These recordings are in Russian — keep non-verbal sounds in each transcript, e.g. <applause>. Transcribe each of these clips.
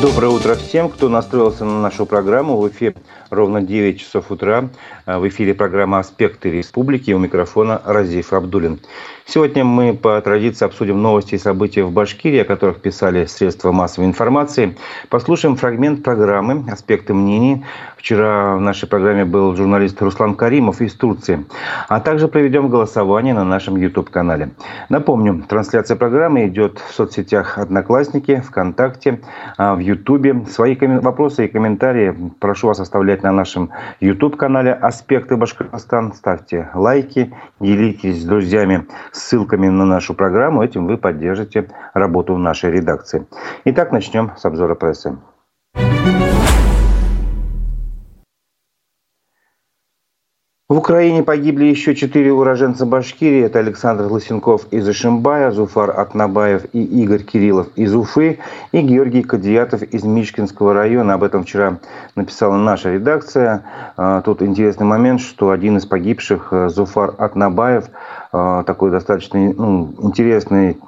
Доброе утро всем, кто настроился на нашу программу. В эфире ровно 9 часов утра. В эфире программа «Аспекты республики». У микрофона Разиф Абдулин. Сегодня мы по традиции обсудим новости и события в Башкирии, о которых писали средства массовой информации. Послушаем фрагмент программы «Аспекты мнений». Вчера в нашей программе был журналист Руслан Каримов из Турции. А также проведем голосование на нашем YouTube-канале. Напомню, трансляция программы идет в соцсетях «Одноклассники», ВКонтакте, а, в YouTube. Свои вопросы и комментарии прошу вас оставлять на нашем YouTube-канале «Аспекты Башкортостан». Ставьте лайки, делитесь с друзьями ссылками на нашу программу. Этим вы поддержите работу нашей редакции. Итак, начнем с обзора прессы. В Украине погибли еще четыре уроженца Башкирии. Это Александр Лысенков из Ишимбая, Зуфар Атнабаев и Игорь Кириллов из Уфы и Георгий Кадиятов из Мичкинского района. Об этом вчера написала наша редакция. А, тут интересный момент, что один из погибших, э, Зуфар Атнабаев, а, такой достаточно ну, интересный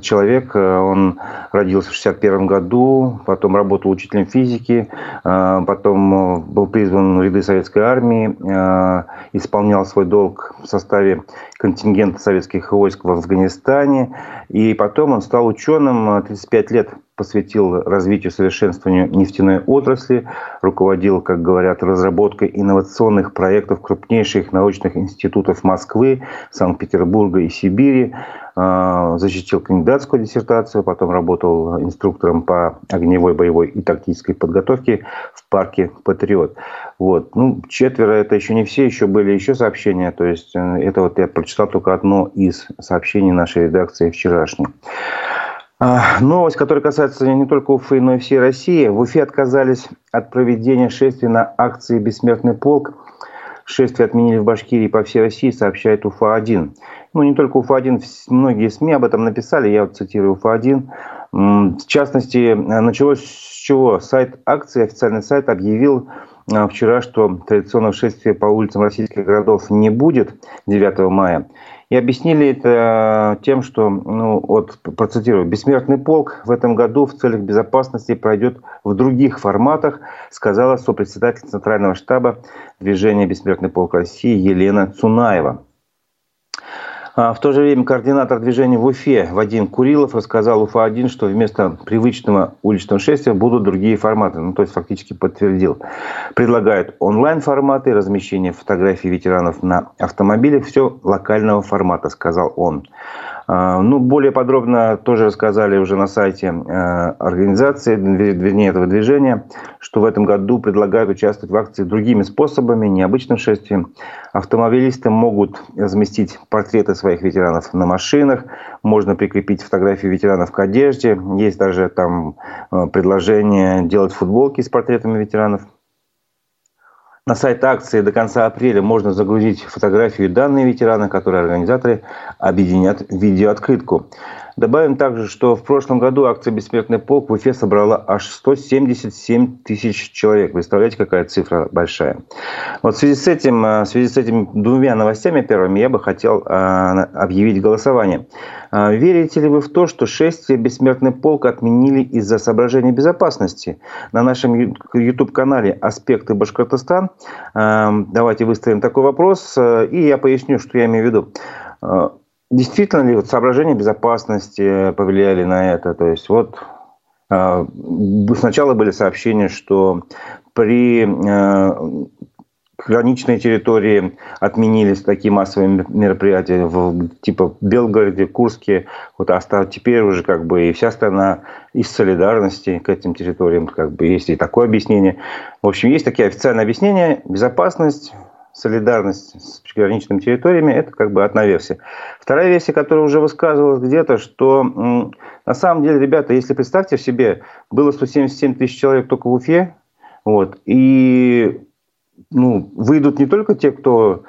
человек. Э, он родился в 61 году, потом работал учителем физики, потом э, был призван в ряды советской армии, исполнял свой долг в составе контингента советских войск в Афганистане. И потом он стал ученым, 35 лет посвятил развитию совершенствованию нефтяной отрасли, руководил, как говорят, разработкой инновационных проектов крупнейших научных институтов Москвы, Санкт-Петербурга и Сибири, а, защитил кандидатскую диссертацию, потом работал инструктором по огневой, боевой и тактической подготовке в парке «Патриот». Вот. Ну, четверо – это еще не все, еще были еще сообщения, то есть э, это вот я прочитал только одно из сообщений нашей редакции вчерашней. А, новость, которая касается не только Уфы, но и всей России. В Уфе отказались от проведения шествия на акции «Бессмертный полк». Шествие отменили в Башкирии по всей России, сообщает УФА-1. Ну, не только УФА-1, многие СМИ об этом написали, я вот цитирую УФА-1. В частности, началось с чего? Сайт акции, официальный сайт объявил а, вчера, что традиционного шествия по улицам российских городов не будет 9 мая. И объяснили это тем, что, ну, вот процитирую, «Бессмертный полк в этом году в целях безопасности пройдет в других форматах», сказала сопредседатель Центрального штаба движения «Бессмертный полк России» Елена Цунаева. А в то же время координатор движения в Уфе Вадим Курилов рассказал Уфа-1, что вместо привычного уличного шествия будут другие форматы. Ну, то есть фактически подтвердил. Предлагают онлайн-форматы, размещение фотографий ветеранов на автомобилях. Все локального формата, сказал он. А, ну, более подробно тоже рассказали уже на сайте э, организации, вернее, этого движения, что в этом году предлагают участвовать в акции другими способами, необычным шествием. Автомобилисты могут разместить портреты своих ветеранов на машинах, можно прикрепить фотографии ветеранов к одежде. Есть даже там э, предложение делать футболки с портретами ветеранов. На сайт акции до конца апреля можно загрузить фотографию и данные ветерана, которые организаторы объединят в видеооткрытку. Добавим также, что в прошлом году акция «Бессмертный полк» в Уфе собрала аж 177 тысяч человек. Представляете, какая цифра большая. Вот в связи с этим, э, в связи с этими двумя новостями первыми я бы хотел э, объявить голосование. Э, верите ли вы в то, что шествие «Бессмертный полк» отменили из-за соображений безопасности? На нашем YouTube-канале «Аспекты Башкортостан» давайте выставим такой вопрос, и я поясню, что я имею в виду. Действительно ли вот соображения безопасности повлияли на это? То есть вот э, сначала были сообщения, что при э, граничной территории отменились такие массовые мероприятия в типа Белгороде, Курске, вот а теперь уже как бы и вся страна из солидарности к этим территориям, как бы есть и такое объяснение. В общем, есть такие официальные объяснения. Безопасность, солидарность с приграничными территориями, это как бы одна версия. Вторая версия, которая уже высказывалась где-то, что на самом деле, ребята, если представьте себе, было 177 тысяч человек только в Уфе, вот, и ну, выйдут не только те, кто,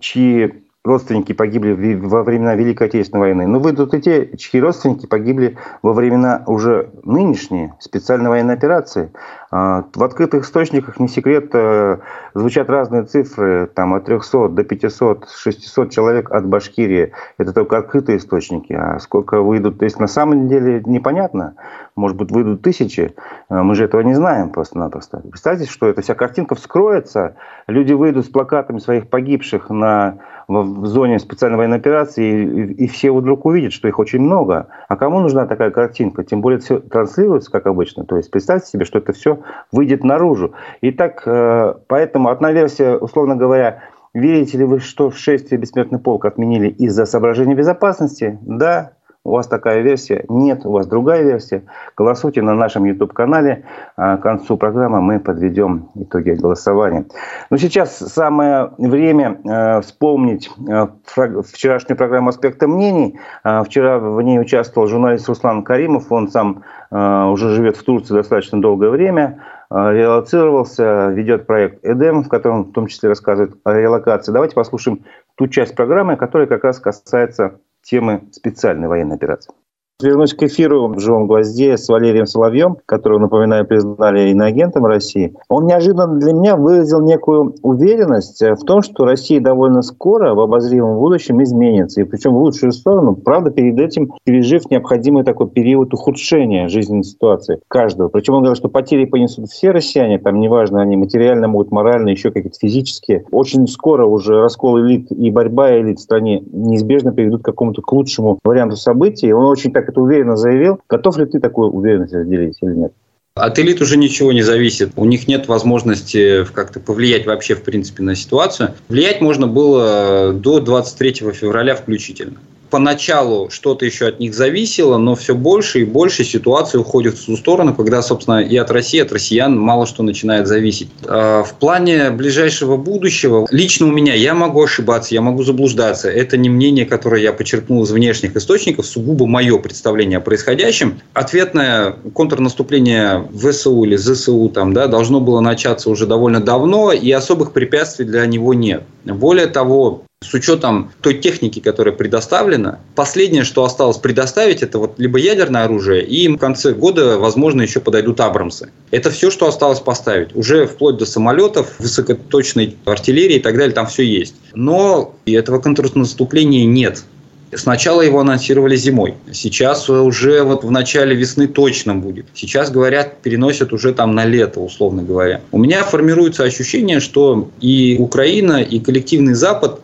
чьи родственники погибли во времена Великой Отечественной войны, но выйдут и те, чьи родственники погибли во времена уже нынешней специальной военной операции. А, в открытых источниках, не секрет, э, звучат разные цифры, там от 300 до 500, 600 человек от Башкирии. Это только открытые источники. А сколько выйдут, то есть на самом деле непонятно. Может быть, выйдут тысячи. А, мы же этого не знаем просто-напросто. Представьте, что эта вся картинка вскроется, люди выйдут с плакатами своих погибших на в зоне специальной военной операции, и, и все вдруг увидят, что их очень много. А кому нужна такая картинка? Тем более все транслируется, как обычно. То есть представьте себе, что это все выйдет наружу. И так, э, поэтому одна версия, условно говоря, верите ли вы, что в шествие бессмертный полк отменили из-за соображений безопасности? Да, у вас такая версия? Нет, у вас другая версия. Голосуйте на нашем YouTube-канале. А к концу программы мы подведем итоги голосования. Но сейчас самое время э, вспомнить э, вчерашнюю программу «Аспекты мнений». Э, вчера в ней участвовал журналист Руслан Каримов. Он сам уже живет в Турции достаточно долгое время релацировался, ведет проект «Эдем», в котором в том числе рассказывает о релокации. Давайте послушаем ту часть программы, которая как раз касается темы специальной военной операции. Вернусь к эфиру в «Живом гвозде» с Валерием Соловьем, которого, напоминаю, признали иноагентом России. Он неожиданно для меня выразил некую уверенность в том, что Россия довольно скоро в обозримом будущем изменится. И причем в лучшую сторону, правда, перед этим пережив необходимый такой период ухудшения жизненной ситуации каждого. Причем он говорит, что потери понесут все россияне, там неважно, они материально могут, морально, еще какие-то физические. Очень скоро уже раскол элит и борьба элит в стране неизбежно приведут к какому-то к лучшему варианту событий. Он очень так это уверенно заявил. Готов ли ты такую уверенность разделить или нет? От элит уже ничего не зависит. У них нет возможности как-то повлиять вообще, в принципе, на ситуацию. Влиять можно было до 23 февраля включительно поначалу что-то еще от них зависело, но все больше и больше ситуация уходит в ту сторону, когда, собственно, и от России, и от россиян мало что начинает зависеть. А, в плане ближайшего будущего, лично у меня, я могу ошибаться, я могу заблуждаться. Это не мнение, которое я почерпнул из внешних источников, сугубо мое представление о происходящем. Ответное контрнаступление ВСУ или ЗСУ там, да, должно было начаться уже довольно давно, и особых препятствий для него нет. Более того, с учетом той техники, которая предоставлена, последнее, что осталось предоставить, это вот либо ядерное оружие, и в конце года, возможно, еще подойдут Абрамсы. Это все, что осталось поставить. Уже вплоть до самолетов, высокоточной артиллерии и так далее, там все есть. Но этого контрнаступления нет. Сначала его анонсировали зимой. Сейчас уже вот в начале весны точно будет. Сейчас, говорят, переносят уже там на лето, условно говоря. У меня формируется ощущение, что и Украина, и коллективный Запад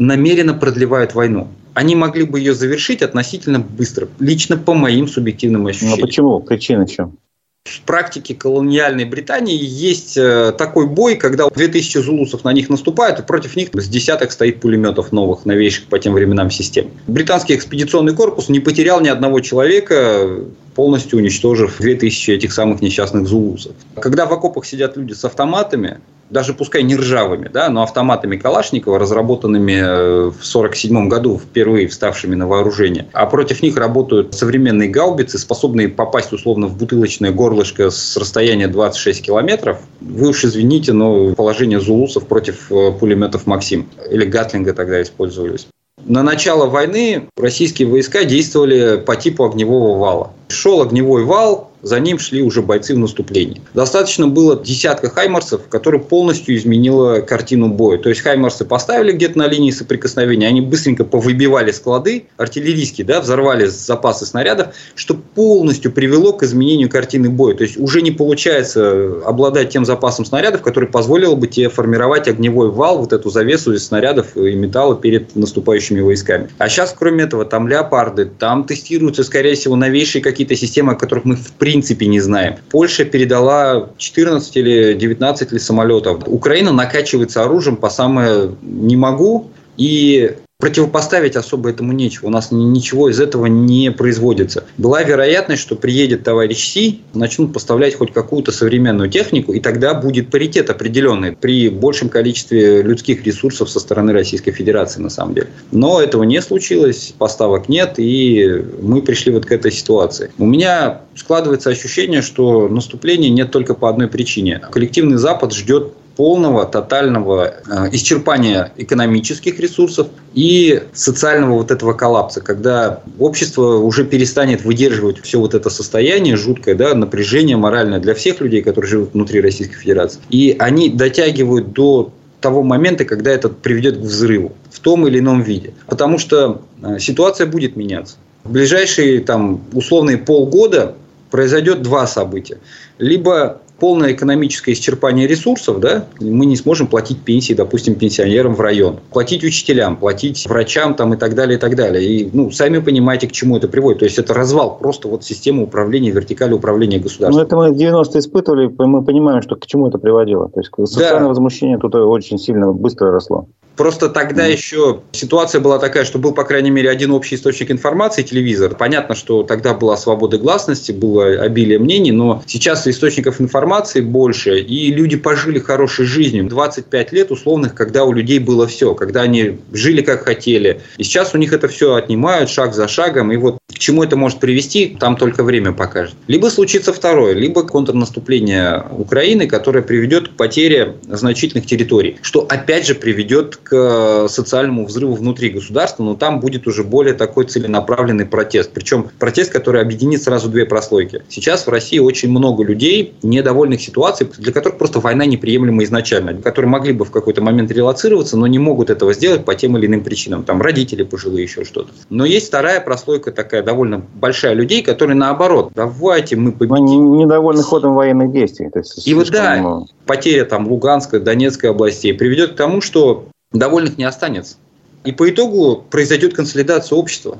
намеренно продлевают войну. Они могли бы ее завершить относительно быстро, лично по моим субъективным ощущениям. Ну почему? Причина в чем? В практике колониальной Британии есть э, такой бой, когда 2000 зулусов на них наступают, и против них с десяток стоит пулеметов новых, новейших по тем временам систем. Британский экспедиционный корпус не потерял ни одного человека, полностью уничтожив 2000 этих самых несчастных зулусов. Когда в окопах сидят люди с автоматами, даже пускай не ржавыми, да, но автоматами Калашникова, разработанными э, в 1947 году, впервые вставшими на вооружение. А против них работают современные гаубицы, способные попасть условно в бутылочное горлышко с расстояния 26 километров. Вы уж извините, но положение зулусов против э, пулеметов «Максим» или «Гатлинга» тогда использовались. На начало войны российские войска действовали по типу огневого вала. Шел огневой вал, за ним шли уже бойцы в наступлении. Достаточно было десятка хаймарсов, которые полностью изменила картину боя. То есть хаймарсы поставили где-то на линии соприкосновения, они быстренько повыбивали склады артиллерийские, да, взорвали запасы снарядов, что полностью привело к изменению картины боя. То есть уже не получается обладать тем запасом снарядов, который позволил бы тебе формировать огневой вал, вот эту завесу из снарядов и металла перед наступающими войсками. А сейчас, кроме этого, там леопарды, там тестируются, скорее всего, новейшие какие-то системы, о которых мы в принципе принципе не знаем. Польша передала 14 или 19 ли самолетов. Украина накачивается оружием по самое не могу. И Противопоставить особо этому нечего. У нас ничего из этого не производится. Была вероятность, что приедет товарищ Си, начнут поставлять хоть какую-то современную технику, и тогда будет паритет определенный при большем количестве людских ресурсов со стороны Российской Федерации, на самом деле. Но этого не случилось, поставок нет, и мы пришли вот к этой ситуации. У меня складывается ощущение, что наступления нет только по одной причине. Коллективный Запад ждет полного, тотального э, исчерпания экономических ресурсов и социального вот этого коллапса, когда общество уже перестанет выдерживать все вот это состояние жуткое, да, напряжение моральное для всех людей, которые живут внутри Российской Федерации. И они дотягивают до того момента, когда это приведет к взрыву в том или ином виде. Потому что э, ситуация будет меняться. В ближайшие там, условные полгода произойдет два события. Либо полное экономическое исчерпание ресурсов, да, мы не сможем платить пенсии, допустим, пенсионерам в район, платить учителям, платить врачам там, и так далее, и так далее. И, ну, сами понимаете, к чему это приводит. То есть, это развал просто вот системы управления, вертикали управления государством. Ну, это мы в 90-е испытывали, мы понимаем, что к чему это приводило. То есть, социальное да. возмущение тут очень сильно быстро росло. Просто тогда mm. еще ситуация была такая, что был, по крайней мере, один общий источник информации, телевизор. Понятно, что тогда была свобода гласности, было обилие мнений, но сейчас источников информации больше, и люди пожили хорошей жизнью. 25 лет условных, когда у людей было все, когда они жили как хотели. И сейчас у них это все отнимают шаг за шагом, и вот к чему это может привести, там только время покажет. Либо случится второе, либо контрнаступление Украины, которое приведет к потере значительных территорий, что опять же приведет к к социальному взрыву внутри государства, но там будет уже более такой целенаправленный протест. Причем протест, который объединит сразу две прослойки. Сейчас в России очень много людей, недовольных ситуацией, для которых просто война неприемлема изначально, которые могли бы в какой-то момент релацироваться, но не могут этого сделать по тем или иным причинам. Там родители пожилые, еще что-то. Но есть вторая прослойка такая довольно большая людей, которые наоборот, давайте мы победим. Они недовольны ходом военных действий. То есть, И вот да, потеря там Луганской, Донецкой областей приведет к тому, что довольных не останется. И по итогу произойдет консолидация общества.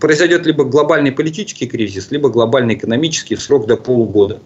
Произойдет либо глобальный политический кризис, либо глобальный экономический в срок до полугода.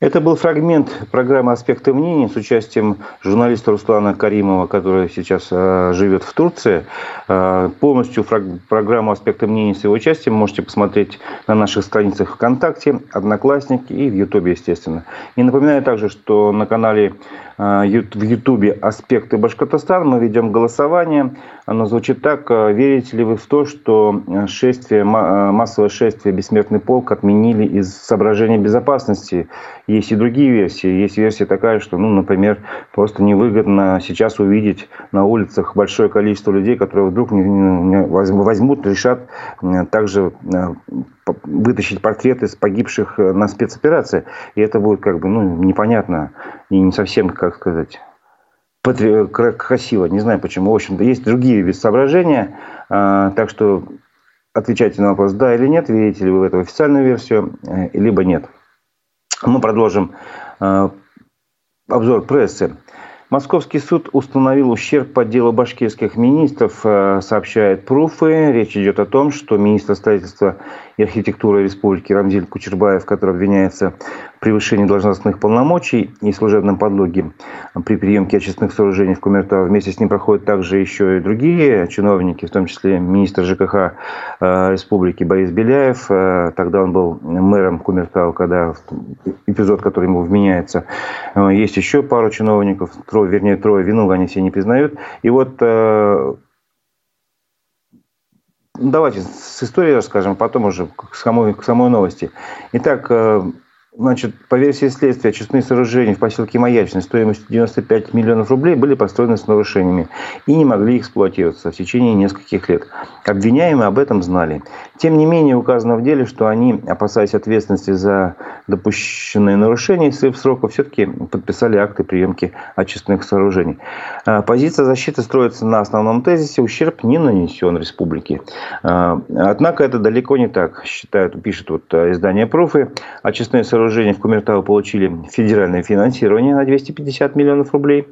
Это был фрагмент программы «Аспекты мнений» с участием журналиста Руслана Каримова, который сейчас э, живет в Турции. Э, полностью фраг- программу «Аспекты мнений» с его участием можете посмотреть на наших страницах ВКонтакте, Одноклассники и в Ютубе, естественно. И напоминаю также, что на канале э, в Ютубе «Аспекты Башкортостана» мы ведем голосование. Оно звучит так. Э, верите ли вы в то, что шествие, э, массовое шествие «Бессмертный полк» отменили из соображений безопасности? Есть и другие версии. Есть версия такая, что, ну, например, просто невыгодно сейчас увидеть на улицах большое количество людей, которые вдруг возьмут, решат также э, вытащить портреты с погибших э, на спецоперации. И это будет как бы ну, непонятно и не совсем, как сказать, красиво. Не знаю почему. В общем-то, есть другие соображения. Так что отвечайте на вопрос, да или нет, верите ли вы в эту официальную версию, э, либо нет. Мы продолжим э, обзор прессы. Московский суд установил ущерб по делу башкирских министров, э, сообщает Пруфы. Речь идет о том, что министр строительства и архитектуры Республики Рамзиль Кучербаев, который обвиняется превышении должностных полномочий и служебном подлоге при приемке очистных сооружений в Кумертау, вместе с ним проходят также еще и другие чиновники, в том числе министр ЖКХ э, Республики Борис Беляев. Э, тогда он был мэром Кумертау, когда эпизод, который ему вменяется. Есть еще пару чиновников, трое, вернее, трое вину они все не признают. И вот э, давайте с историей расскажем, потом уже к самой, к самой новости. Итак, э, Значит, по версии следствия, очистные сооружения в поселке Маячный стоимостью 95 миллионов рублей были построены с нарушениями и не могли эксплуатироваться в течение нескольких лет. Обвиняемые об этом знали. Тем не менее, указано в деле, что они, опасаясь ответственности за допущенные нарушения, срыв срока, все-таки подписали акты приемки очистных сооружений. А, позиция защиты строится на основном тезисе «ущерб не нанесен республике». А, однако это далеко не так, считают, пишет вот э, издание «Профы». Очистные сооружения сооружения в Кумертау получили федеральное финансирование на 250 миллионов рублей.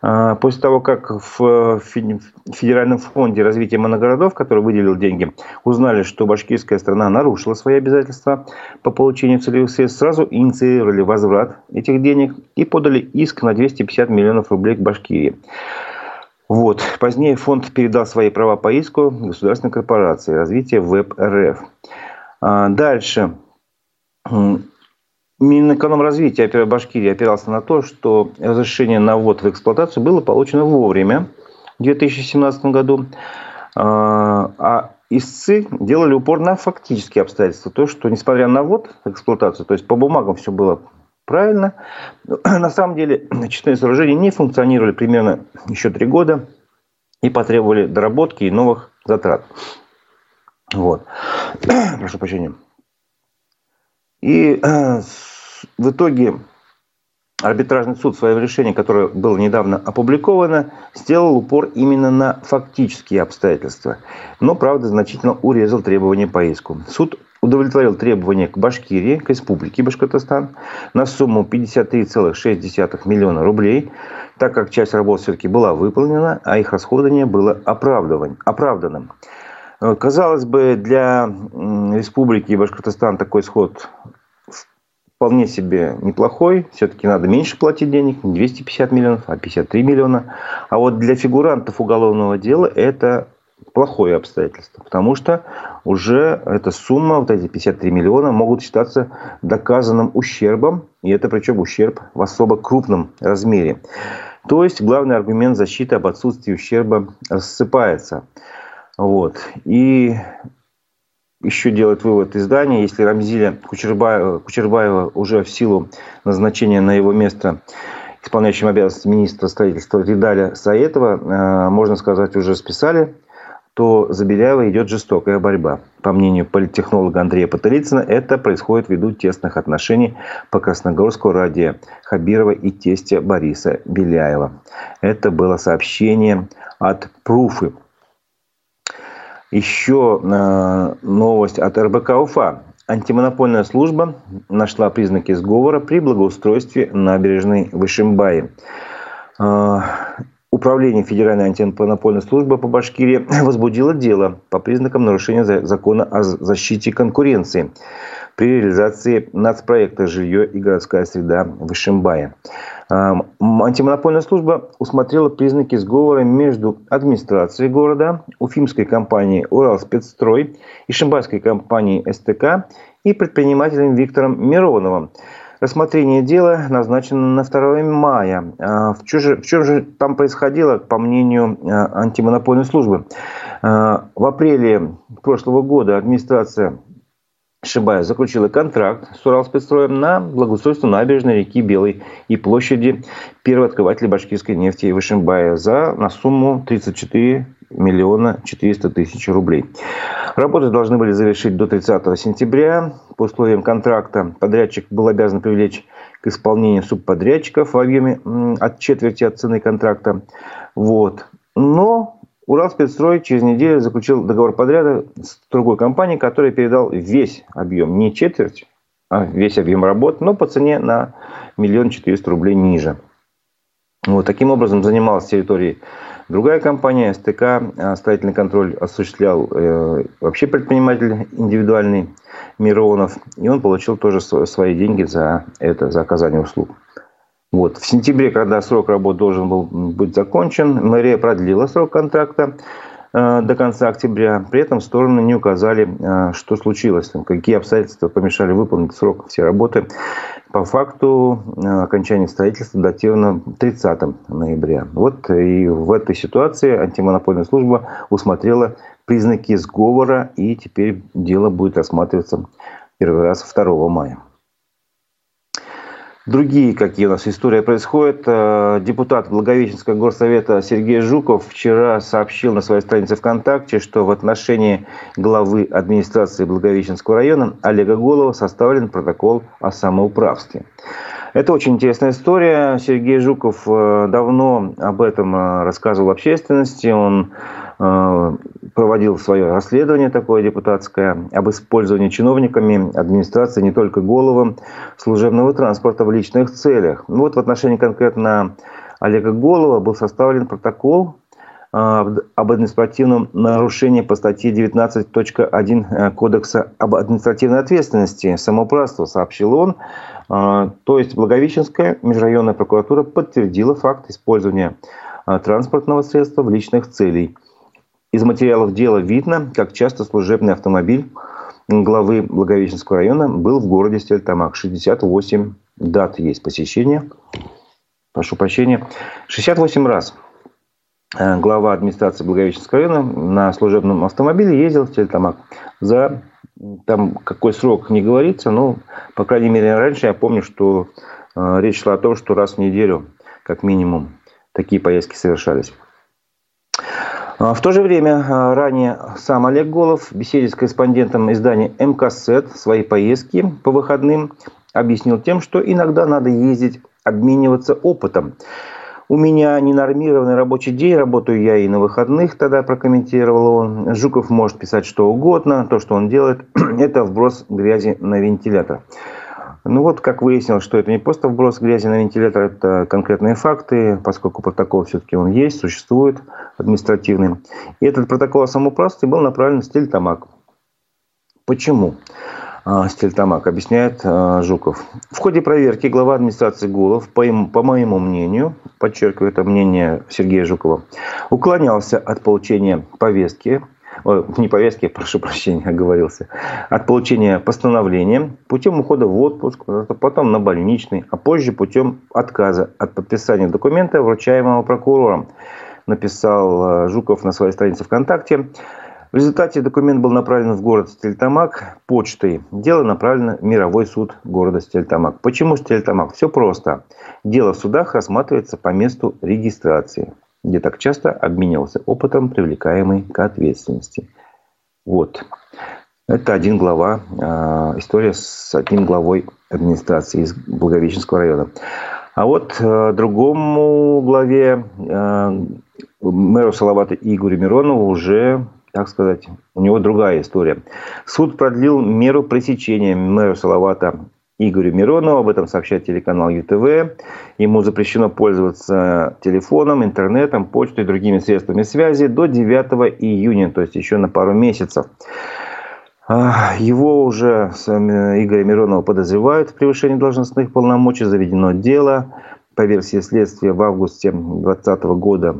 А, после того, как в Федеральном фонде развития моногородов, который выделил деньги, узнали, что башкирская страна нарушила свои обязательства по получению целевых средств, сразу инициировали возврат этих денег и подали иск на 250 миллионов рублей к Башкирии. Вот. Позднее фонд передал свои права по иску государственной корпорации развития ВЭБ РФ. А, дальше. Минэкономразвития Башкирии опирался на то, что разрешение на ввод в эксплуатацию было получено вовремя, в 2017 году. А, а истцы делали упор на фактические обстоятельства. То, что несмотря на ввод в эксплуатацию, то есть по бумагам все было Правильно. <clears throat> На самом деле, очистные сооружения не функционировали примерно еще три года и потребовали доработки и новых затрат. Вот. <clears throat> Прошу прощения. И э, в итоге арбитражный суд в своем решении, которое было недавно опубликовано, сделал упор именно на фактические обстоятельства. Но, правда, значительно урезал требования по иску. Суд удовлетворил требования к Башкирии, к Республике Башкортостан на сумму 53,6 миллиона рублей, так как часть работ все-таки была выполнена, а их расходование было оправданным. Казалось бы, для Республики Башкортостан такой сход вполне себе неплохой. Все-таки надо меньше платить денег, не 250 миллионов, а 53 миллиона. А вот для фигурантов уголовного дела это плохое обстоятельство, потому что уже эта сумма, вот эти 53 миллиона, могут считаться доказанным ущербом, и это причем ущерб в особо крупном размере. То есть главный аргумент защиты об отсутствии ущерба рассыпается. Вот. И еще делает вывод издания, если Рамзиля Кучербаева, Кучербаева уже в силу назначения на его место исполняющим обязанности министра строительства Видаля Саетова, э, можно сказать, уже списали, то за Беляева идет жестокая борьба. По мнению политтехнолога Андрея Паталицына, это происходит ввиду тесных отношений по Красногорску ради Хабирова и тестя Бориса Беляева. Это было сообщение от Пруфы, еще э, новость от РБК Уфа. Антимонопольная служба нашла признаки сговора при благоустройстве набережной Вышимбаи. Э, Управление Федеральной антимонопольной службы по Башкирии <clears throat> возбудило дело по признакам нарушения закона о защите конкуренции при реализации нацпроекта «Жилье и городская среда» в Ишимбае. Антимонопольная служба усмотрела признаки сговора между администрацией города, уфимской компанией «Уралспецстрой», ишимбайской компанией «СТК» и предпринимателем Виктором Мироновым. Рассмотрение дела назначено на 2 мая. А в чем, же, в чем же там происходило, по мнению а, антимонопольной службы? А, в апреле прошлого года администрация Шибая заключила контракт с Уралспецстроем на благоустройство набережной реки Белой и площади первооткрывателя башкирской нефти Вышимбая за, на сумму 34 миллиона 400 тысяч рублей. Работы должны были завершить до 30 сентября. По условиям контракта подрядчик был обязан привлечь к исполнению субподрядчиков в объеме от четверти от цены контракта. Вот. Но Уралспецстрой через неделю заключил договор подряда с другой компанией, которая передал весь объем, не четверть, а весь объем работ, но по цене на миллион четыреста рублей ниже. Вот, таким образом занималась территорией другая компания, СТК, а строительный контроль осуществлял э, вообще предприниматель индивидуальный Миронов, и он получил тоже свои деньги за это, за оказание услуг. Вот. В сентябре, когда срок работы должен был быть закончен, мэрия продлила срок контракта э, до конца октября. При этом стороны не указали, э, что случилось, какие обстоятельства помешали выполнить срок все работы. По факту э, окончания строительства датировано 30 ноября. Вот и в этой ситуации антимонопольная служба усмотрела признаки сговора, и теперь дело будет рассматриваться первый раз 2 мая. Другие, какие у нас истории происходят. Э, депутат Благовещенского горсовета Сергей Жуков вчера сообщил на своей странице ВКонтакте, что в отношении главы администрации Благовещенского района Олега Голова составлен протокол о самоуправстве. Это очень интересная история. Сергей Жуков э, давно об этом э, рассказывал общественности. Он Э, проводил свое расследование такое депутатское об использовании чиновниками администрации не только Голова служебного транспорта в личных целях. Ну вот в отношении конкретно Олега Голова был составлен протокол об административном нарушении по статье 19.1 э, Кодекса об административной ответственности самоуправства, сообщил он. То есть Благовещенская межрайонная прокуратура подтвердила факт использования транспортного средства в личных целей – из материалов дела видно, как часто служебный автомобиль главы Благовещенского района был в городе Стельтамак. 68 дат есть посещения. Прошу прощения. 68 раз. Э, глава администрации Благовещенского района на служебном автомобиле ездил в Тельтамак за там какой срок не говорится, но, по крайней мере, раньше я помню, что э, речь шла о том, что раз в неделю, как минимум, такие поездки совершались. А, в то же время а, ранее сам Олег Голов в беседе с корреспондентом издания МКСЭТ свои поездки по выходным объяснил тем, что иногда надо ездить, обмениваться опытом. У меня ненормированный рабочий день, работаю я и на выходных, тогда прокомментировал он. Жуков может писать что угодно, то, что он делает, <clears throat> это вброс грязи на вентилятор. Ну вот, как выяснилось, что это не просто вброс грязи на вентилятор, это конкретные факты, поскольку протокол все-таки он есть, существует административный. И этот протокол о самоуправстве был направлен в стиль Тамак. Почему? А, стиль Тамак, объясняет а, Жуков. В ходе проверки глава администрации Гулов, по, моему мнению, подчеркиваю это мнение Сергея Жукова, уклонялся от получения повестки не повестки, <laughs> прошу прощения, оговорился, от получения постановления путем ухода в отпуск, потом на больничный, а позже путем отказа от подписания документа, вручаемого прокурором, написал э, Жуков на своей странице ВКонтакте. В результате документ был направлен в город Стельтамак почтой. Дело направлено в мировой суд города Стельтамак. Почему Стельтамак? Все просто. Дело в судах рассматривается по месту регистрации где так часто обменивался опытом, привлекаемый к ответственности. Вот. Это один глава, э, история с одним главой администрации из Благовещенского района. А вот э, другому главе, э, мэру Салавата Игорю Миронову уже, так сказать, у него другая история. Суд продлил меру пресечения мэру Салавата Игорю Миронову. Об этом сообщает телеканал ЮТВ. Ему запрещено пользоваться телефоном, интернетом, почтой и другими средствами связи до 9 июня, то есть еще на пару месяцев. А, его уже, Игоря Миронова, подозревают в превышении должностных полномочий. Заведено дело. По версии следствия, в августе 2020 года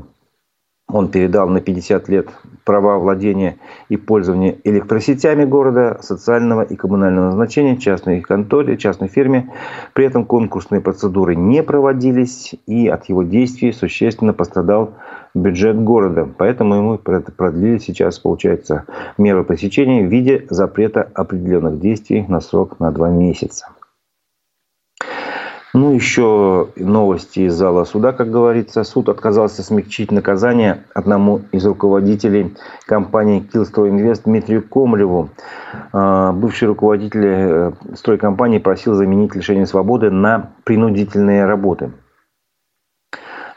он передал на 50 лет права владения и пользования электросетями города социального и коммунального значения частной конторе, частной фирме. При этом конкурсные процедуры не проводились, и от его действий существенно пострадал бюджет города. Поэтому ему продлили сейчас, получается, меру пресечения в виде запрета определенных действий на срок на два месяца. Ну, еще новости из зала суда, как говорится. Суд отказался смягчить наказание одному из руководителей компании «Килстройинвест» Дмитрию Комлеву. А, бывший руководитель э, стройкомпании просил заменить лишение свободы на принудительные работы.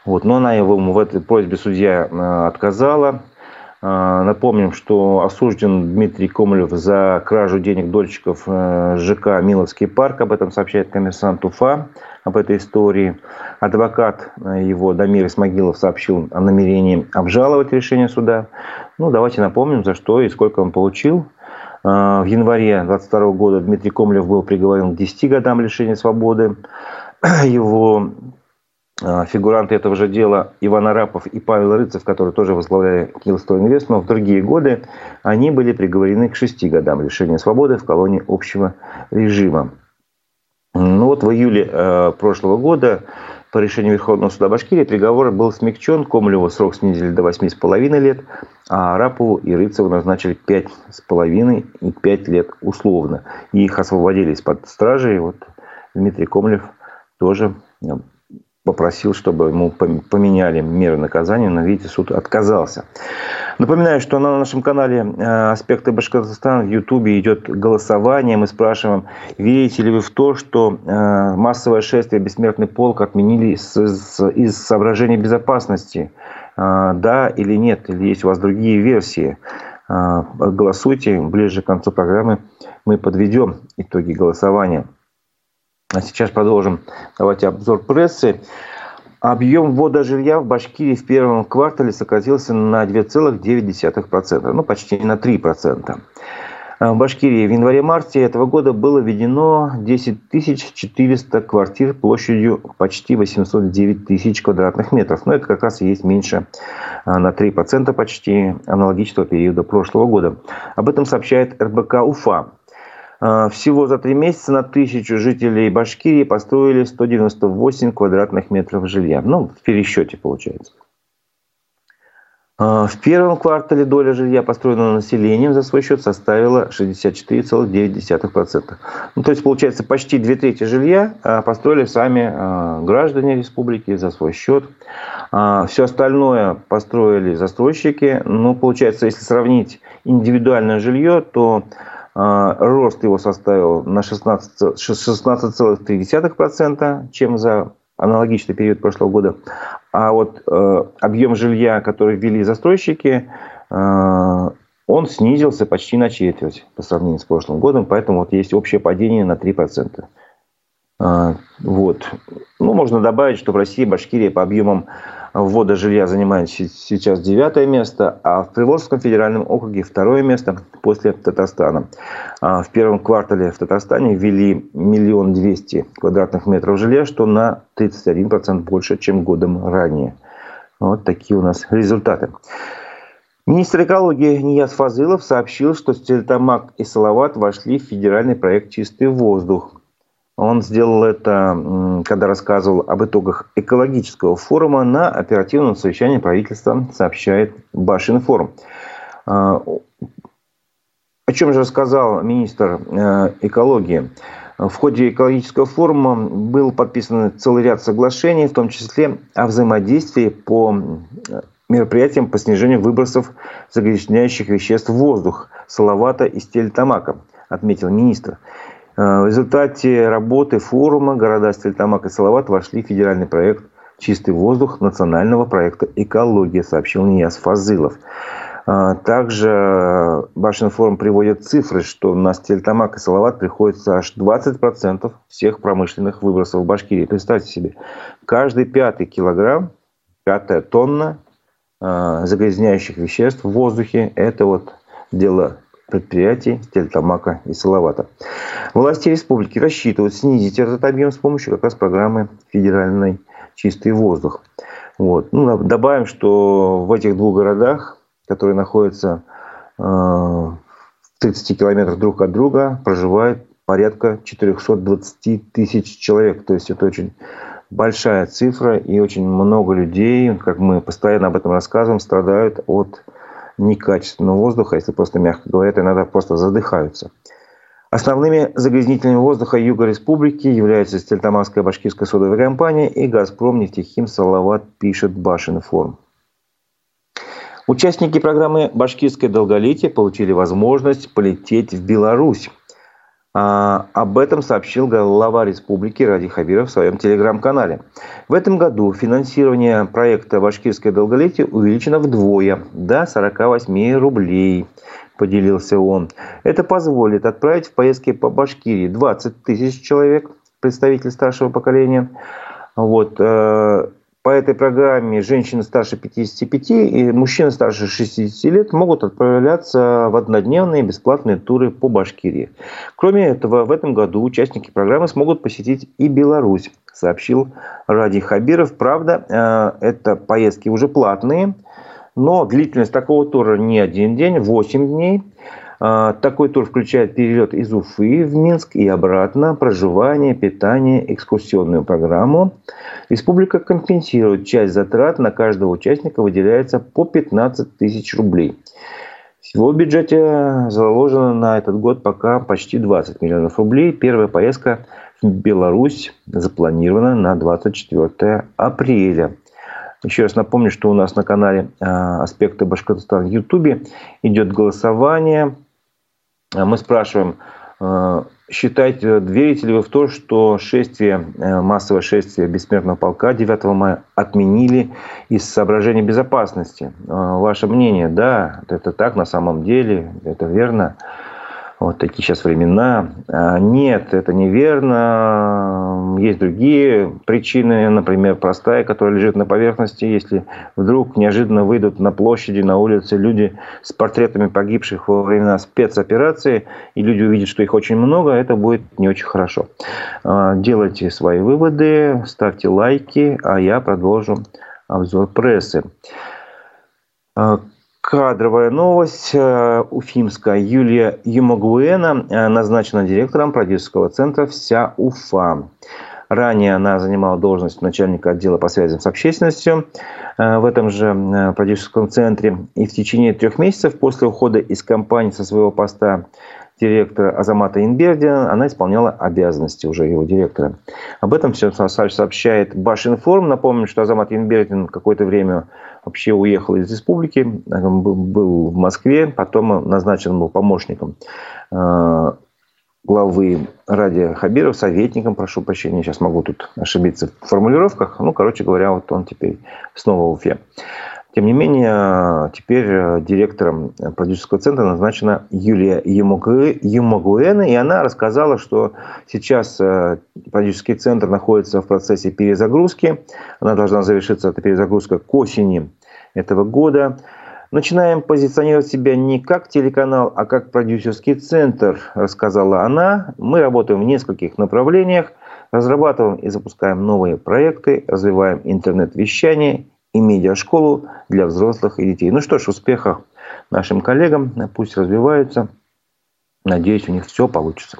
Вот, но она его в этой просьбе судья э, отказала. А, напомним, что осужден Дмитрий Комлев за кражу денег дольщиков э, ЖК «Миловский парк». Об этом сообщает коммерсант Уфа об этой истории. Адвокат э, его Дамир Исмагилов сообщил о намерении обжаловать решение суда. Ну, давайте напомним, за что и сколько он получил. Э, в январе 2022 года Дмитрий Комлев был приговорен к 10 годам лишения свободы. <clears throat> Его фигуранты этого же дела Иван Арапов и Павел Рыцев, которые тоже возглавляли Килстой Инвест, но в другие годы они были приговорены к 6 годам лишения свободы в колонии общего режима. Ну вот в июле э, прошлого года по решению Верховного суда Башкирии приговор был смягчен. Комлеву срок снизили до 8,5 лет, а Арапову и Рыцеву назначили 5,5 и 5 лет условно. И их освободили из-под стражи. Вот Дмитрий Комлев тоже э, попросил, чтобы ему поменяли меры наказания, но, видите, суд отказался. Напоминаю, что на нашем канале э, «Аспекты Башкортостана» в Ютубе идет голосование. Мы спрашиваем, верите ли вы в то, что э, массовое шествие «Бессмертный полк» отменили из соображений безопасности? Э, да или нет? Или есть у вас другие версии? Голосуйте. Ближе к концу программы мы подведем итоги голосования. А сейчас продолжим. Давайте обзор прессы. Объем ввода жилья в Башкирии в первом квартале сократился на 2,9%, ну почти на 3%. В Башкирии в январе-марте этого года было введено 10 400 квартир площадью почти 809 тысяч квадратных метров. Но это как раз и есть меньше а, на 3% почти аналогичного периода прошлого года. Об этом сообщает РБК Уфа. А, всего за три месяца на тысячу жителей Башкирии построили 198 квадратных метров жилья. Ну, в пересчете получается. А, в первом квартале доля жилья, построенного населением за свой счет, составила 64,9%. Ну, то есть, получается, почти две трети жилья а, построили сами граждане республики за свой счет. Все остальное построили застройщики. Ну, получается, если сравнить индивидуальное жилье, то рост его составил на 16,3%, 16 чем за аналогичный период прошлого года. А вот э, объем жилья, который ввели застройщики, э, он снизился почти на четверть по сравнению с прошлым годом, поэтому вот есть общее падение на 3%. Э, вот. Ну, можно добавить, что в России Башкирия по объемам ввода жилья занимает сейчас девятое место, а в Приволжском федеральном округе второе место после Татарстана. А в первом квартале в Татарстане ввели миллион двести квадратных метров жилья, что на 31% больше, чем годом ранее. Вот такие у нас результаты. Министр экологии Нияз Фазылов сообщил, что Стельтамак и Салават вошли в федеральный проект «Чистый воздух». Он сделал это, когда рассказывал об итогах экологического форума на оперативном совещании правительства, сообщает Башинформ. А, о чем же рассказал министр э, экологии? В ходе экологического форума был подписан целый ряд соглашений, в том числе о взаимодействии по мероприятиям по снижению выбросов загрязняющих веществ в воздух Салавата и Стельтамака, отметил министр. Э, в результате работы форума города Стельтамак и Салават вошли в федеральный проект «Чистый воздух» национального проекта «Экология», сообщил Нияз Фазылов. Э, также Башинформ приводит цифры, что на Стельтамак и Салават приходится аж 20% всех промышленных выбросов в Башкирии. Представьте себе, каждый пятый килограмм, пятая тонна э, загрязняющих веществ в воздухе – это вот дело предприятий Тельтамака и Салавата. Власти республики рассчитывают снизить этот объем с помощью как раз программы федеральной «Чистый воздух». Вот. Ну, добавим, что в этих двух городах, которые находятся э, в 30 километрах друг от друга, проживает порядка 420 тысяч человек. То есть это очень большая цифра и очень много людей, как мы постоянно об этом рассказываем, страдают от некачественного воздуха, если просто мягко говоря, то иногда просто задыхаются. Основными загрязнителями воздуха Юга Республики являются Стельтаманская башкирская содовая компания и Газпром нефтехим Салават, пишет Башинформ. Участники программы «Башкирское долголетие» получили возможность полететь в Беларусь. А, об этом сообщил глава республики Ради Хабиров в своем телеграм-канале. В этом году финансирование проекта «Башкирское долголетие» увеличено вдвое, до 48 рублей, поделился он. Это позволит отправить в поездки по Башкирии 20 тысяч человек, представителей старшего поколения. Вот, э, по этой программе женщины старше 55 и мужчины старше 60 лет могут отправляться в однодневные бесплатные туры по Башкирии. Кроме этого, в этом году участники программы смогут посетить и Беларусь, сообщил Ради Хабиров. Правда, э, это поездки уже платные, но длительность такого тура не один день, 8 дней. А, такой тур включает перелет из Уфы в Минск и обратно, проживание, питание, экскурсионную программу. Республика компенсирует часть затрат, на каждого участника выделяется по 15 тысяч рублей. Всего в бюджете заложено на этот год пока почти 20 миллионов рублей. Первая поездка в Беларусь запланирована на 24 апреля. Еще раз напомню, что у нас на канале а, «Аспекты Башкортостана» в Ютубе идет голосование – мы спрашиваем, э, считаете, верите ли вы в то, что шествие, э, массовое шествие бессмертного полка 9 мая отменили из соображений безопасности? Э, ваше мнение, да, это так на самом деле, это верно вот такие сейчас времена. А, нет, это неверно. Есть другие причины, например, простая, которая лежит на поверхности. Если вдруг неожиданно выйдут на площади, на улице люди с портретами погибших во времена спецоперации, и люди увидят, что их очень много, это будет не очень хорошо. А, делайте свои выводы, ставьте лайки, а я продолжу обзор прессы. Кадровая новость. Э, уфимская Юлия Юмагуэна э, назначена директором продюсерского центра «Вся Уфа». Ранее она занимала должность начальника отдела по связям с общественностью э, в этом же продюсерском центре. И в течение трех месяцев после ухода из компании со своего поста директора Азамата Инбердина, она исполняла обязанности уже его директора. Об этом все сообщает Башинформ. Напомню, что Азамат Инбердин какое-то время вообще уехал из республики, был в Москве, потом назначен был помощником э, главы Ради Хабиров, советником, прошу прощения, сейчас могу тут ошибиться в формулировках. Ну, короче говоря, вот он теперь снова в Уфе. Тем не менее, теперь э, директором продюсерского центра назначена Юлия Юмагуэна, и она рассказала, что сейчас э, продюсерский центр находится в процессе перезагрузки. Она должна завершиться, эта перезагрузка, к осени этого года. Начинаем позиционировать себя не как телеканал, а как продюсерский центр, рассказала она. Мы работаем в нескольких направлениях, разрабатываем и запускаем новые проекты, развиваем интернет-вещание и медиашколу для взрослых и детей. Ну что ж, успехов нашим коллегам, пусть развиваются. Надеюсь, у них все получится.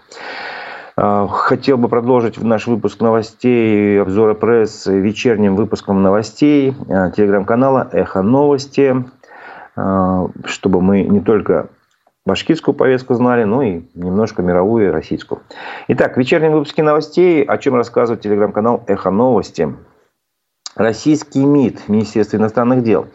А, хотел бы продолжить наш выпуск новостей, обзора пресс вечерним выпуском новостей а, телеграм-канала «Эхо новости», а, чтобы мы не только башкирскую повестку знали, но и немножко мировую и российскую. Итак, в вечернем выпуске новостей, о чем рассказывает телеграм-канал «Эхо новости». Российский МИД, Министерство иностранных дел,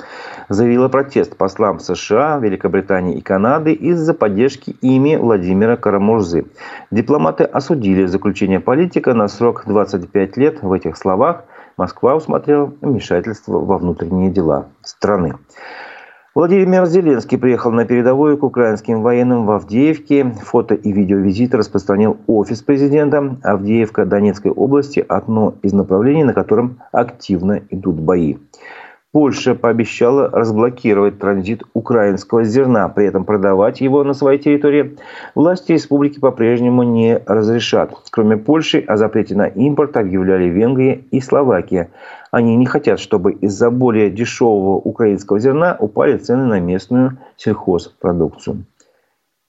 заявило протест послам США, Великобритании и Канады из-за поддержки ими Владимира Карамурзы. Дипломаты осудили заключение политика на срок 25 лет. В этих словах Москва усмотрела вмешательство во внутренние дела страны. Владимир Зеленский приехал на передовую к украинским военным в Авдеевке. Фото и видео визита распространил офис президента. Авдеевка Донецкой области – одно из направлений, на котором активно идут бои. Польша пообещала разблокировать транзит украинского зерна, при этом продавать его на своей территории власти республики по-прежнему не разрешат. Кроме Польши, о запрете на импорт объявляли Венгрия и Словакия. Они не хотят, чтобы из-за более дешевого украинского зерна упали цены на местную сельхозпродукцию.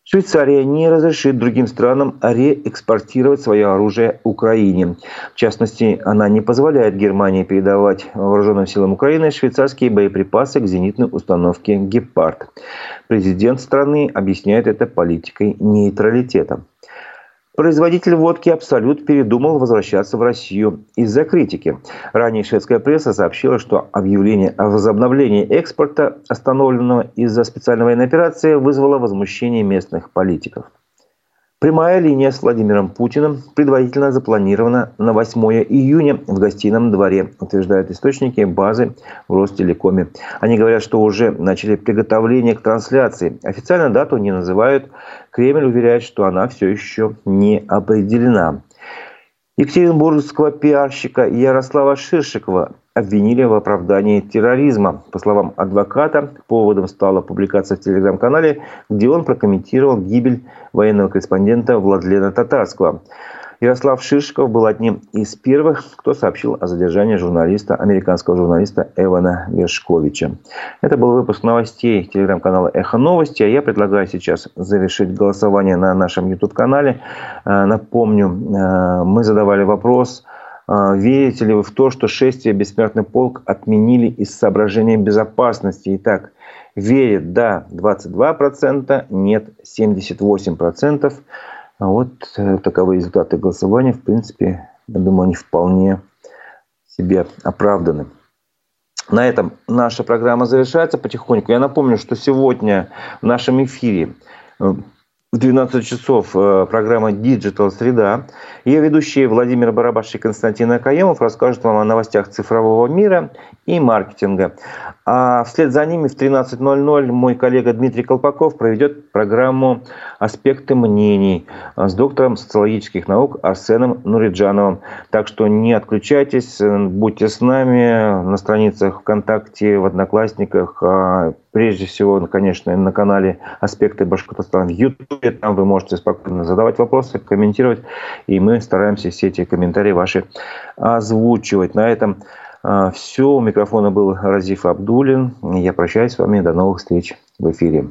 Швейцария не разрешит другим странам реэкспортировать свое оружие Украине. В частности, она не позволяет Германии передавать вооруженным силам Украины швейцарские боеприпасы к зенитной установке «Гепард». Президент страны объясняет это политикой нейтралитета. Производитель водки «Абсолют» передумал возвращаться в Россию из-за критики. Ранее шведская пресса сообщила, что объявление о возобновлении экспорта, остановленного из-за специальной военной операции, вызвало возмущение местных политиков. Прямая линия с Владимиром Путиным предварительно запланирована на 8 июня в гостином дворе, утверждают источники базы в Ростелекоме. Они говорят, что уже начали приготовление к трансляции. Официально дату не называют. Кремль уверяет, что она все еще не определена. Екатеринбургского пиарщика Ярослава Ширшикова обвинили в оправдании терроризма. По словам адвоката, поводом стала публикация в телеграм-канале, где он прокомментировал гибель военного корреспондента Владлена Татарского. Ярослав Шишков был одним из первых, кто сообщил о задержании журналиста, американского журналиста Эвана Вершковича. Это был выпуск новостей телеграм-канала «Эхо новости», а я предлагаю сейчас завершить голосование на нашем YouTube-канале. Э, напомню, э, мы задавали вопрос – верите ли вы в то, что шествие «Бессмертный полк» отменили из соображения безопасности? Итак, верит, да, 22%, нет, 78%. А вот э, таковы результаты голосования. В принципе, я думаю, они вполне себе оправданы. На этом наша программа завершается потихоньку. Я напомню, что сегодня в нашем эфире э, в 12 часов э, программа Digital Среда. Ее ведущие Владимир Барабаш и Константин Акаемов расскажут вам о новостях цифрового мира и маркетинга. А вслед за ними в 13.00 мой коллега Дмитрий Колпаков проведет программу «Аспекты мнений» с доктором социологических наук Арсеном Нуриджановым. Так что не отключайтесь, будьте с нами на страницах ВКонтакте, в Одноклассниках, а прежде всего, конечно, на канале «Аспекты Башкортостана» в Ютубе. Там вы можете спокойно задавать вопросы, комментировать, и мы стараемся все эти комментарии ваши озвучивать. На этом а, все. У микрофона был Разиф Абдулин. Я прощаюсь с вами. До новых встреч в эфире.